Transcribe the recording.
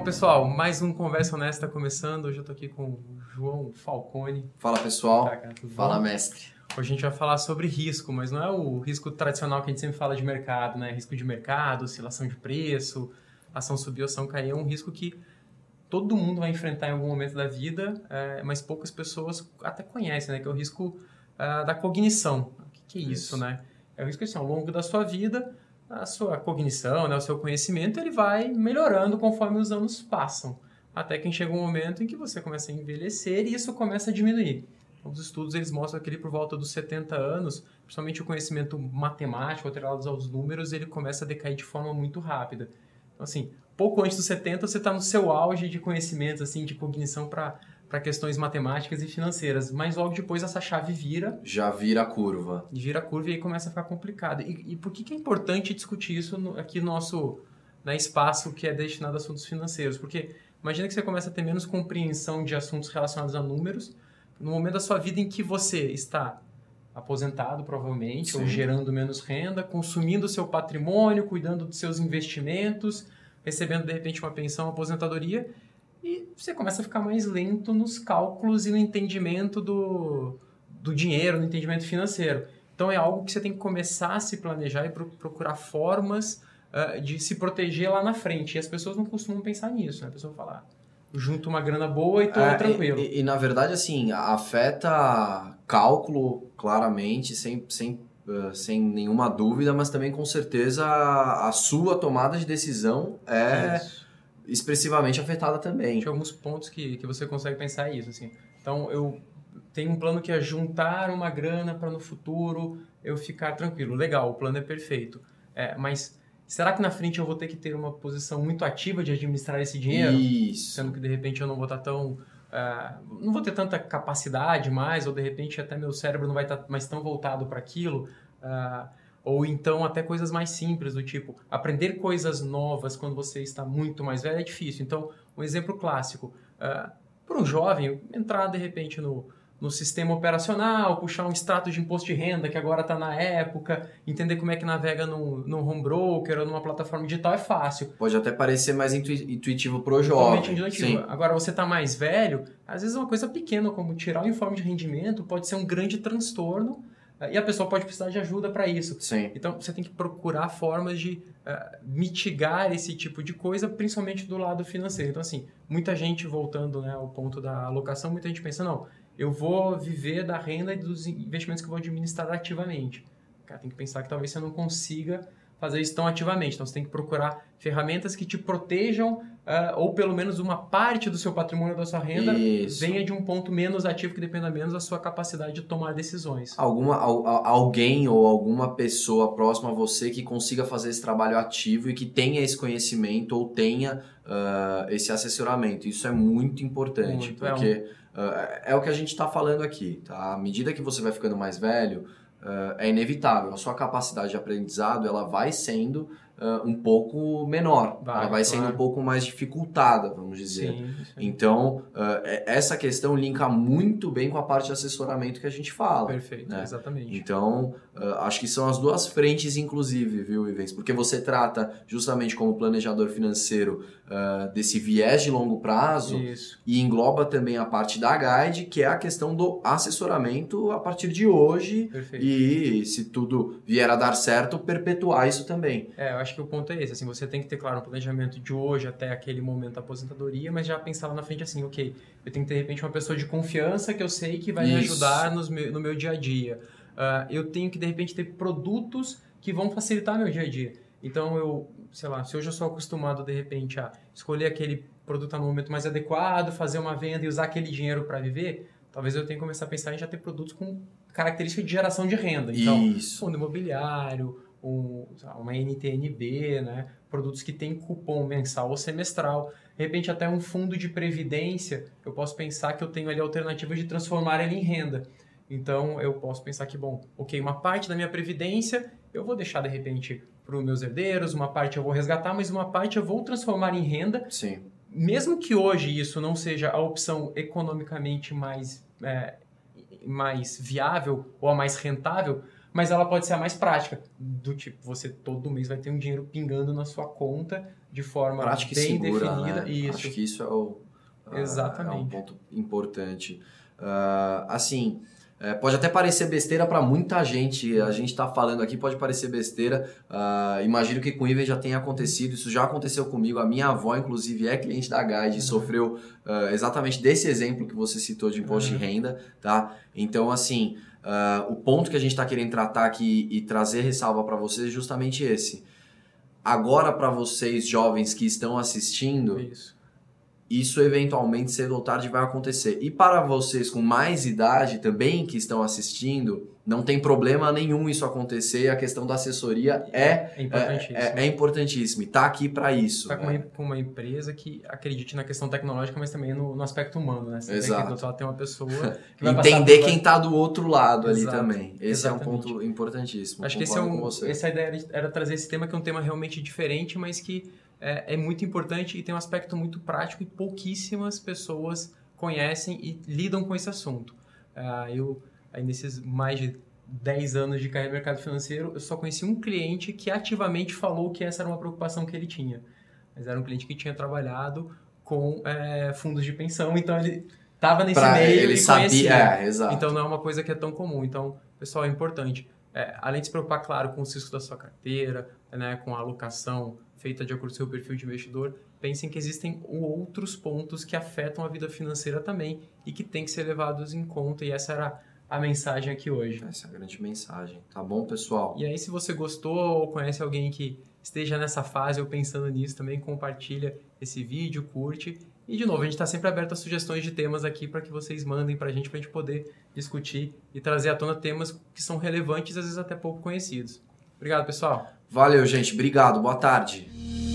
pessoal, mais um Conversa Honesta começando. Hoje eu tô aqui com o João Falcone. Fala pessoal. Tá, cara, Fala bom? mestre. Hoje a gente vai falar sobre risco, mas não é o risco tradicional que a gente sempre fala de mercado, né? Risco de mercado, oscilação de preço, ação subir, ação cair. É um risco que todo mundo vai enfrentar em algum momento da vida, é, mas poucas pessoas até conhecem, né? Que é o risco ah, da cognição. O que, que é isso, Isso. né? É o risco assim, ao longo da sua vida, a sua cognição, né, o seu conhecimento, ele vai melhorando conforme os anos passam. Até que chega um momento em que você começa a envelhecer e isso começa a diminuir. Então, Os estudos eles mostram que ali por volta dos 70 anos, principalmente o conhecimento matemático, atrelado aos números, ele começa a decair de forma muito rápida. Então, assim, pouco antes dos 70, você está no seu auge de conhecimentos, assim, de cognição para questões matemáticas e financeiras. Mas logo depois essa chave vira Já vira a curva. e gira a curva e aí começa a ficar complicado. E, e por que, que é importante discutir isso no, aqui no nosso né, espaço que é destinado a assuntos financeiros? Porque imagina que você começa a ter menos compreensão de assuntos relacionados a números no momento da sua vida em que você está aposentado, provavelmente, ou Sim. gerando menos renda, consumindo o seu patrimônio, cuidando dos seus investimentos, recebendo de repente uma pensão, uma aposentadoria, e você começa a ficar mais lento nos cálculos e no entendimento do, do dinheiro, no entendimento financeiro. Então é algo que você tem que começar a se planejar e pro- procurar formas ah, de se proteger lá na frente. E as pessoas não costumam pensar nisso, né? A pessoa fala, ah, junto uma grana boa e tô É, tranquilo. E, e, na verdade, assim, afeta cálculo, claramente, sem, sem, eh, sem nenhuma dúvida, mas também com certeza a, a sua tomada de decisão é Isso. Expressivamente afetada também. Tem alguns pontos que, que você consegue pensar isso, assim. Então, eu tenho um plano que é juntar uma grana para no futuro eu ficar tranquilo. Legal, o plano é perfeito. É, mas será que na frente eu vou ter que ter uma posição muito ativa de administrar esse dinheiro? Isso. Sendo que, de repente, eu não vou estar tão... ah, não vou ter tanta capacidade mais, ou de repente até meu cérebro não vai estar mais tão voltado para aquilo. ah, ou então até coisas mais simples, do tipo, aprender coisas novas quando você está muito mais velho é difícil. Então, um exemplo clássico, para um jovem, entrar de repente no, no sistema operacional, puxar um extrato de imposto de renda que agora está na época, entender como é que navega num, num home broker ou numa plataforma digital é fácil. Pode até parecer mais intui- intuitivo pro Totalmente jovem. intuitivo. Sim. Agora, você tá mais velho, às vezes uma coisa pequena, como tirar o informe de rendimento, pode ser um grande transtorno e a pessoa pode precisar de ajuda para isso. Sim. Então, você tem que procurar formas de eh, mitigar esse tipo de coisa, principalmente do lado financeiro. Então, assim, muita gente, voltando né, ao ponto da alocação, muita gente pensa, não, eu vou viver da renda e dos investimentos que eu vou administrar ativamente. Cara, tem que pensar que talvez você não consiga fazer isso tão ativamente. Então, você tem que procurar ferramentas que te protejam, ah, ou pelo menos uma parte do seu patrimônio, da sua renda, Isso. venha de um ponto menos ativo que dependa menos da sua capacidade de tomar decisões. Alguma, al- al- alguém ou alguma pessoa próxima a você que consiga fazer esse trabalho ativo e que tenha esse conhecimento ou tenha ah, esse assessoramento. Isso é muito importante, Muito, é porque ah, é, o que a gente está falando aqui. Tá? À medida que você vai ficando mais velho, é inevitável. A sua capacidade de aprendizado ela vai sendo ah, um pouco menor. Vai, ela vai sendo claro. um pouco mais dificultada, vamos dizer. Sim, aí. Então, é- essa questão linka muito bem com a parte de assessoramento que a gente fala. Perfeito, né? exatamente. Então, ah, acho que são as duas frentes, inclusive, viu, Ivens? Porque você trata, justamente como planejador financeiro, desse viés de longo prazo Isso. e engloba também a parte da guide, que é a questão do assessoramento a partir de hoje Perfeito. e, se tudo vier a dar certo, perpetuar isso também. É, eu acho que o ponto é esse, assim, você tem que ter, claro, um planejamento de hoje até aquele momento da aposentadoria, mas já pensar lá na frente assim, ok, eu tenho que ter, de repente, uma pessoa de confiança que eu sei que vai me Isso. ajudar nos meu- no meu dia a dia. Ah, eu tenho que, de repente, ter produtos que vão facilitar meu dia a dia. Então, eu, sei lá, se hoje eu sou acostumado, de repente, a escolher aquele produto no momento mais adequado, fazer uma venda e usar aquele dinheiro para viver, talvez eu tenha que começar a pensar em já ter produtos com característica de geração de renda. Então, isso. fundo imobiliário, um, uma NTNB, né? produtos que têm cupom mensal ou semestral. De repente, até um fundo de previdência, eu posso pensar que eu tenho ali alternativas de transformar ele em renda. Então, eu posso pensar que, bom, ok, uma parte da minha previdência eu vou deixar, de repente, para os meus herdeiros, uma parte eu vou resgatar, mas uma parte eu vou transformar em renda Sim. mesmo que hoje isso não seja a opção economicamente mais, é, mais viável ou a mais rentável, mas ela pode ser a mais prática, do tipo, você todo mês vai ter um dinheiro pingando na sua conta de forma Prática bem segura, definida. né? Isso. Acho que isso é o ah, Exatamente. é um ponto importante. Ah, assim, é, pode até parecer besteira para muita gente. A gente está falando aqui, pode parecer besteira. Ah, imagino que com o Iven já tenha acontecido. Isso já aconteceu comigo. A minha avó, inclusive, é cliente da Guide e Uhum. sofreu ah, exatamente desse exemplo que você citou de imposto Uhum. de renda, tá? Então, assim, ah, o ponto que a gente está querendo tratar aqui e trazer ressalva para vocês é justamente esse. Agora, para vocês jovens que estão assistindo, Isso. Isso eventualmente cedo ou tarde vai acontecer. E para vocês com mais idade também que estão assistindo, não tem problema nenhum isso acontecer. A questão da assessoria é É importantíssimo. é, é importantíssimo. e Tá aqui para isso. Tá com né? uma, com uma empresa que acredite na questão tecnológica, mas também no, no aspecto humano, né? Você tem Exato. que outro lado tem uma pessoa que vai Entender quem tá do outro lado ali Exato. também. Esse é um Exatamente. ponto importantíssimo. Acho que esse é um, essa ideia era, era trazer esse tema que é um tema realmente diferente, mas que é, é muito importante e tem um aspecto muito prático e pouquíssimas pessoas conhecem e lidam com esse assunto. Ah, eu, aí nesses mais de 10 anos de carreira no mercado financeiro, eu só conheci um cliente que ativamente falou que essa era uma preocupação que ele tinha. Mas era um cliente que tinha trabalhado com é, fundos de pensão, então ele estava nesse Pra- meio ele e sabia, conhecia. é, exato. Então não é uma coisa que é tão comum. Então, pessoal, é importante. É, além de se preocupar, claro, com o risco da sua carteira, né, com a alocação feita de acordo com o seu perfil de investidor, pensem que existem outros pontos que afetam a vida financeira também e que têm que ser levados em conta. E essa era a mensagem aqui hoje. Essa é a grande mensagem. Tá bom, pessoal? E aí, se você gostou ou conhece alguém que esteja nessa fase ou pensando nisso, também compartilha esse vídeo, curte. E, de novo, a gente está sempre aberto a sugestões de temas aqui para que vocês mandem para a gente, para a gente poder discutir e trazer à tona temas que são relevantes, às vezes até pouco conhecidos. Obrigado, pessoal. Valeu, gente. Obrigado. Boa tarde.